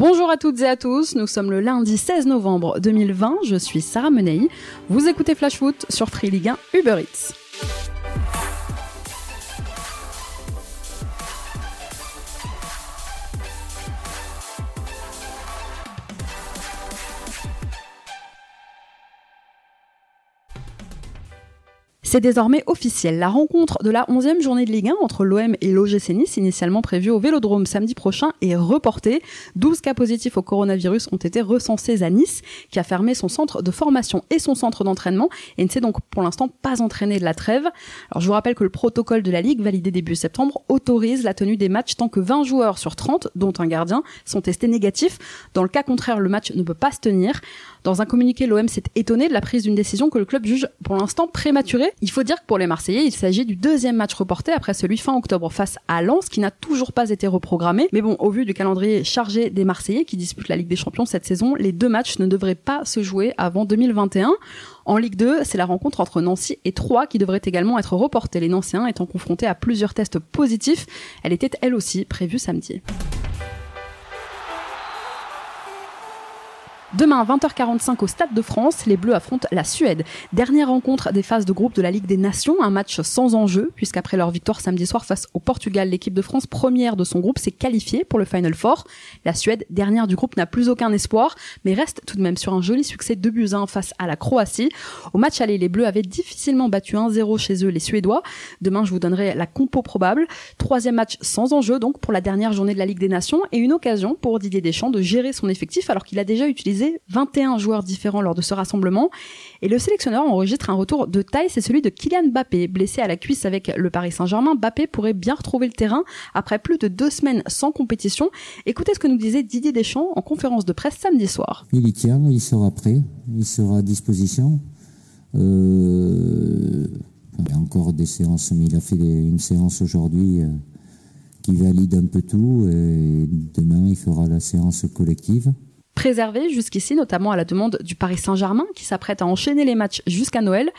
Bonjour à toutes et à tous, nous sommes le lundi 16 novembre 2020, je suis Sarah Menei, vous écoutez Flash Foot sur Free Ligue 1 Uber Eats. C'est désormais officiel. La rencontre de la 11e journée de Ligue 1 entre l'OM et l'OGC Nice, initialement prévue au Vélodrome samedi prochain, est reportée. 12 cas positifs au coronavirus ont été recensés à Nice, qui a fermé son centre de formation et son centre d'entraînement et ne s'est donc pour l'instant pas entraîné de la trêve. Alors je vous rappelle que le protocole de la Ligue, validé début septembre, autorise la tenue des matchs tant que 20 joueurs sur 30, dont un gardien, sont testés négatifs. Dans le cas contraire, le match ne peut pas se tenir. Dans un communiqué, l'OM s'est étonné de la prise d'une décision que le club juge pour l'instant prématurée. Il faut dire que pour les Marseillais, il s'agit du deuxième match reporté après celui fin octobre face à Lens qui n'a toujours pas été reprogrammé. Mais bon, au vu du calendrier chargé des Marseillais qui disputent la Ligue des Champions cette saison, les deux matchs ne devraient pas se jouer avant 2021. En Ligue 2, c'est la rencontre entre Nancy et Troyes qui devrait également être reportée, les Nancéens étant confrontés à plusieurs tests positifs. Elle était elle aussi prévue samedi. Demain, 20h45 au Stade de France, les Bleus affrontent la Suède. Dernière rencontre des phases de groupe de la Ligue des Nations, un match sans enjeu, puisqu'après leur victoire samedi soir face au Portugal, l'équipe de France première de son groupe s'est qualifiée pour le Final Four. La Suède, dernière du groupe, n'a plus aucun espoir, mais reste tout de même sur un joli succès de buts 1 face à la Croatie. Au match aller, les Bleus avaient difficilement battu 1-0 chez eux les Suédois. Demain, je vous donnerai la compo probable. Troisième match sans enjeu, donc, pour la dernière journée de la Ligue des Nations, et une occasion pour Didier Deschamps de gérer son effectif alors qu'il a déjà utilisé 21 joueurs différents lors de ce rassemblement. Et le sélectionneur enregistre un retour de taille, c'est celui de Kylian Mbappé. Blessé à la cuisse avec le Paris Saint-Germain, Mbappé pourrait bien retrouver le terrain après plus de deux semaines sans compétition. Écoutez ce que nous disait Didier Deschamps en conférence de presse samedi soir. Il y tient, il sera prêt, il sera à disposition. Euh, il y a encore des séances, mais il a fait une séance aujourd'hui euh, qui valide un peu tout. Et demain, il fera la séance collective préservé jusqu'ici, notamment à la demande du Paris Saint-Germain, qui s'apprête à enchaîner les matchs jusqu'à Noël.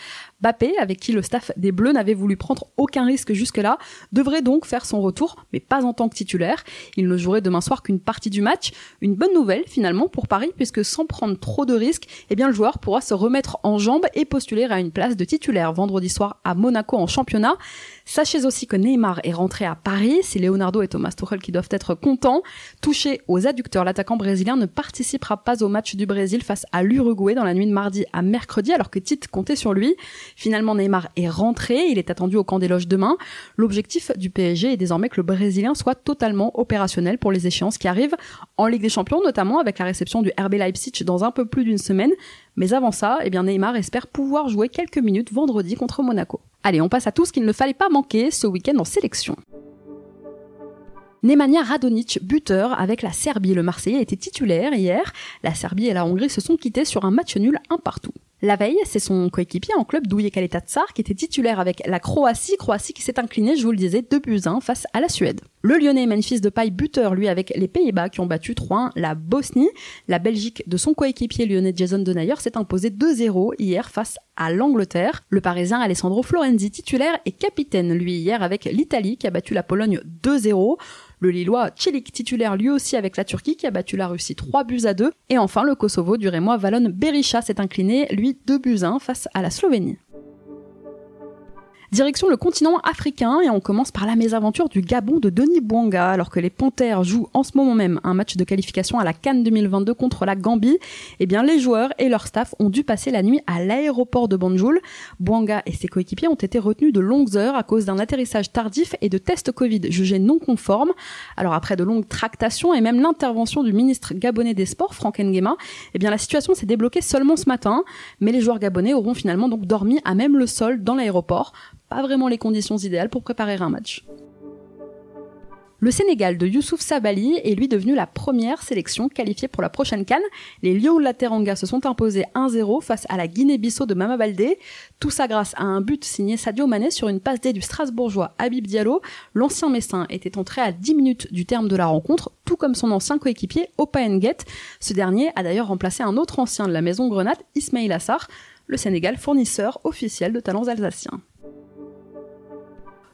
Bappé, avec qui le staff des Bleus n'avait voulu prendre aucun risque jusque-là, devrait donc faire son retour, mais pas en tant que titulaire. Il ne jouerait demain soir qu'une partie du match. Une bonne nouvelle finalement pour Paris, puisque sans prendre trop de risques, eh bien le joueur pourra se remettre en jambes et postuler à une place de titulaire vendredi soir à Monaco en championnat. Sachez aussi que Neymar est rentré à Paris. C'est Leonardo et Thomas Tuchel qui doivent être contents. Touché aux adducteurs, l'attaquant brésilien ne participera pas au match du Brésil face à l'Uruguay dans la nuit de mardi à mercredi, alors que Tite comptait sur lui. Finalement, Neymar est rentré. Il est attendu au camp des loges demain. L'objectif du PSG est désormais que le Brésilien soit totalement opérationnel pour les échéances qui arrivent en Ligue des Champions, notamment avec la réception du RB Leipzig dans un peu plus d'une semaine. Mais avant ça, eh bien Neymar espère pouvoir jouer quelques minutes vendredi contre Monaco. Allez, on passe à tout ce qu'il ne fallait pas manquer ce week-end en sélection. Nemanja Radonic, buteur avec la Serbie. Le Marseillais était titulaire hier. La Serbie et la Hongrie se sont quittés sur un match nul un partout. La veille, c'est son coéquipier en club Douye Kaletatsar qui était titulaire avec la Croatie, Croatie qui s'est inclinée, je vous le disais, 2 buts 1 face à la Suède. Le Lyonnais Memphis de paille buteur lui avec les Pays-Bas qui ont battu 3-1 la Bosnie. La Belgique de son coéquipier lyonnais Jason Denayer s'est imposé 2-0 hier face à l'Angleterre. Le Parisien Alessandro Florenzi titulaire et capitaine lui hier avec l'Italie qui a battu la Pologne 2-0. Le Lillois Celik titulaire lui aussi avec la Turquie qui a battu la Russie 3 buts à 2. Et enfin le Kosovo du Rémois Valon Berisha s'est incliné lui 2 buts à 1 face à la Slovénie. Direction le continent africain et on commence par la mésaventure du Gabon de Denis Bouanga alors que les Panthères jouent en ce moment même un match de qualification à la Cannes 2022 contre la Gambie. Eh bien les joueurs et leur staff ont dû passer la nuit à l'aéroport de Banjul. Bouanga et ses coéquipiers ont été retenus de longues heures à cause d'un atterrissage tardif et de tests Covid jugés non conformes. Alors après de longues tractations et même l'intervention du ministre gabonais des Sports, Franck Nguema, eh bien la situation s'est débloquée seulement ce matin, mais les joueurs gabonais auront finalement donc dormi à même le sol dans l'aéroport pas vraiment les conditions idéales pour préparer un match. Le Sénégal de Youssouf Sabali est lui devenu la première sélection qualifiée pour la prochaine Cannes. Les Lions de Teranga se sont imposés 1-0 face à la Guinée-Bissau de Mama Baldé. Tout ça grâce à un but signé Sadio Mané sur une passe D du Strasbourgeois Habib Diallo. L'ancien Messin était entré à 10 minutes du terme de la rencontre, tout comme son ancien coéquipier Opa Nguet. Ce dernier a d'ailleurs remplacé un autre ancien de la maison Grenade, Ismail Assar, le Sénégal fournisseur officiel de talents alsaciens.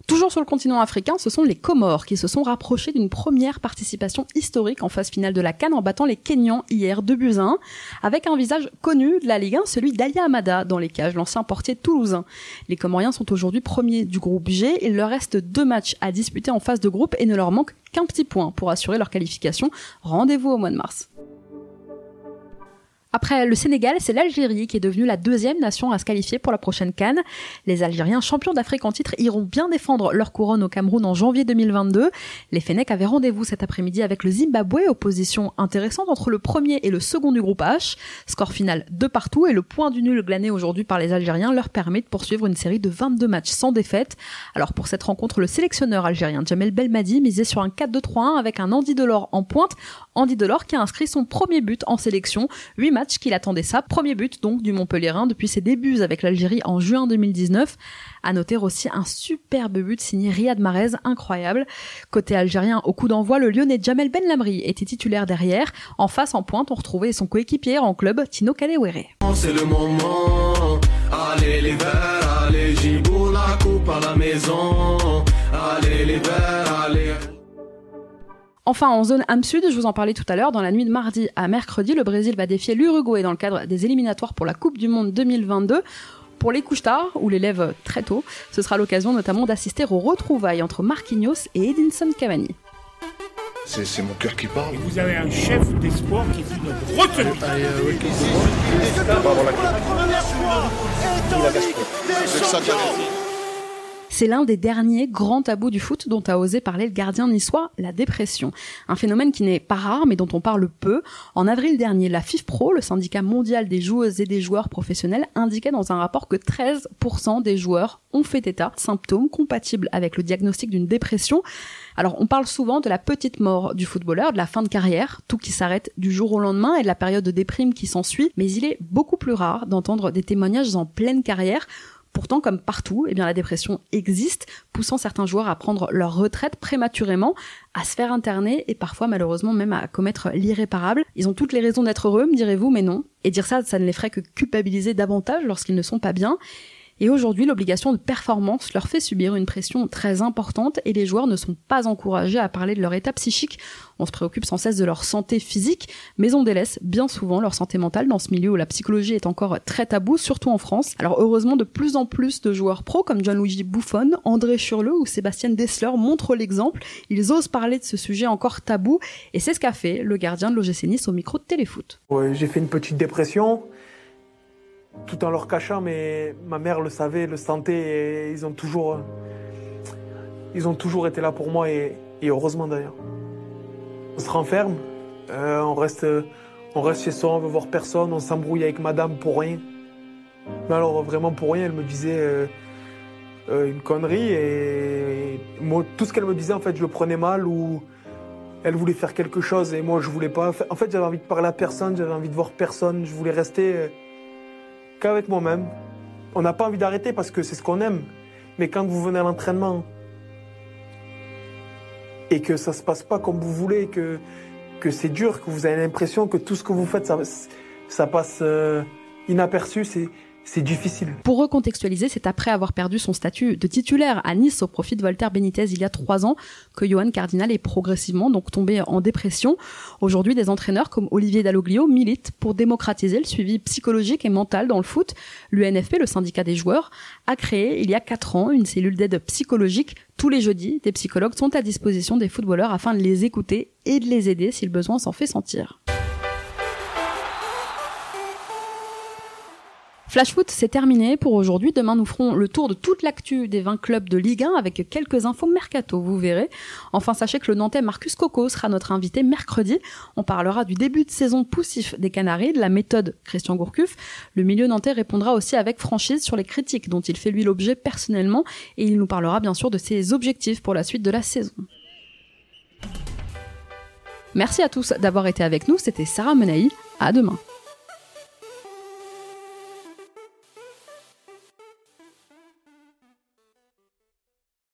Toujours sur le continent africain, ce sont les Comores qui se sont rapprochés d'une première participation historique en phase finale de la Cannes en battant les Kenyans hier 2 buts 1, avec un visage connu de la Ligue 1, celui d'Alia Amada dans les cages, l'ancien portier toulousain. Les Comoriens sont aujourd'hui premiers du groupe G, il leur reste deux matchs à disputer en phase de groupe et ne leur manque qu'un petit point pour assurer leur qualification. Rendez-vous au mois de mars. Après le Sénégal, c'est l'Algérie qui est devenue la deuxième nation à se qualifier pour la prochaine Cannes. Les Algériens champions d'Afrique en titre iront bien défendre leur couronne au Cameroun en janvier 2022. Les Fennecs avaient rendez-vous cet après-midi avec le Zimbabwe, opposition intéressante entre le premier et le second du groupe H. Score final de partout et le point du nul glané aujourd'hui par les Algériens leur permet de poursuivre une série de 22 matchs sans défaite. Alors pour cette rencontre, le sélectionneur algérien Jamel Belmadi misait sur un 4-2-3-1 avec un Andy Delors en pointe. Andy Delors qui a inscrit son premier but en sélection. 8 matchs qu'il attendait ça. Premier but donc du Montpellierin depuis ses débuts avec l'Algérie en juin 2019. À noter aussi un superbe but signé Riyad Mahrez, incroyable. Côté algérien, au coup d'envoi, le Lyonnais Jamel Ben Lamri était titulaire derrière. En face, en pointe, on retrouvait son coéquipier en club, Tino Kalewere. C'est le moment, allez les verts, allez la coupe à la maison, allez les verts, allez... Enfin, en zone âme sud, je vous en parlais tout à l'heure, dans la nuit de mardi à mercredi, le Brésil va défier l'Uruguay dans le cadre des éliminatoires pour la Coupe du Monde 2022. Pour les couches tard, ou les lèvres très tôt, ce sera l'occasion notamment d'assister aux retrouvailles entre Marquinhos et Edinson Cavani. C'est mon cœur qui parle. vous avez un chef d'espoir qui est notre retenue. C'est l'un des derniers grands tabous du foot dont a osé parler le gardien niçois, la dépression. Un phénomène qui n'est pas rare mais dont on parle peu. En avril dernier, la FIFPro, le syndicat mondial des joueuses et des joueurs professionnels, indiquait dans un rapport que 13% des joueurs ont fait état de symptômes compatibles avec le diagnostic d'une dépression. Alors on parle souvent de la petite mort du footballeur, de la fin de carrière, tout qui s'arrête du jour au lendemain et de la période de déprime qui s'ensuit, mais il est beaucoup plus rare d'entendre des témoignages en pleine carrière Pourtant, comme partout, eh la dépression existe, poussant certains joueurs à prendre leur retraite prématurément, à se faire interner et parfois malheureusement même à commettre l'irréparable. Ils ont toutes les raisons d'être heureux, me direz-vous, mais non. Et dire ça, ça ne les ferait que culpabiliser davantage lorsqu'ils ne sont pas bien. Et aujourd'hui, l'obligation de performance leur fait subir une pression très importante et les joueurs ne sont pas encouragés à parler de leur état psychique. On se préoccupe sans cesse de leur santé physique, mais on délaisse bien souvent leur santé mentale dans ce milieu où la psychologie est encore très tabou, surtout en France. Alors heureusement, de plus en plus de joueurs pros comme Gianluigi Buffon, André Churleux ou Sébastien Dessler montrent l'exemple. Ils osent parler de ce sujet encore tabou et c'est ce qu'a fait le gardien de l'OGC Nice au micro de Téléfoot. J'ai fait une petite dépression tout en leur cachant, mais ma mère le savait, le sentait, et ils ont toujours, ils ont toujours été là pour moi, et, heureusement d'ailleurs. On se renferme, euh, on, reste, on reste chez soi, on veut voir personne, on s'embrouille avec madame pour rien. Mais alors vraiment pour rien, elle me disait euh, euh, une connerie, et, tout ce qu'elle me disait, en fait, je le prenais mal, ou elle voulait faire quelque chose, et moi, je voulais pas. En fait, j'avais envie de parler à personne, j'avais envie de voir personne, je voulais rester qu'avec moi-même. On n'a pas envie d'arrêter parce que c'est ce qu'on aime. Mais quand vous venez à l'entraînement et que ça se passe pas comme vous voulez, que, c'est dur, que vous avez l'impression que tout ce que vous faites, ça, ça passe euh, inaperçu, c'est, c'est difficile. Pour recontextualiser, c'est après avoir perdu son statut de titulaire à Nice au profit de Voltaire Benitez il y a trois ans que Johan Cardinal est progressivement donc tombé en dépression. Aujourd'hui, des entraîneurs comme Olivier Dalloglio militent pour démocratiser le suivi psychologique et mental dans le foot. L'UNFP, le syndicat des joueurs, a créé il y a quatre ans une cellule d'aide psychologique. Tous les jeudis, des psychologues sont à disposition des footballeurs afin de les écouter et de les aider si le besoin s'en fait sentir. Flash Foot, c'est terminé pour aujourd'hui. Demain, nous ferons le tour de toute l'actu des 20 clubs de Ligue 1 avec quelques infos mercato, vous verrez. Enfin, sachez que le Nantais Marcus Coco sera notre invité mercredi. On parlera du début de saison poussif des Canaries, de la méthode Christian Gourcuff. Le milieu nantais répondra aussi avec franchise sur les critiques dont il fait lui l'objet personnellement et il nous parlera bien sûr de ses objectifs pour la suite de la saison. Merci à tous d'avoir été avec nous. C'était Sarah Menaï. À demain.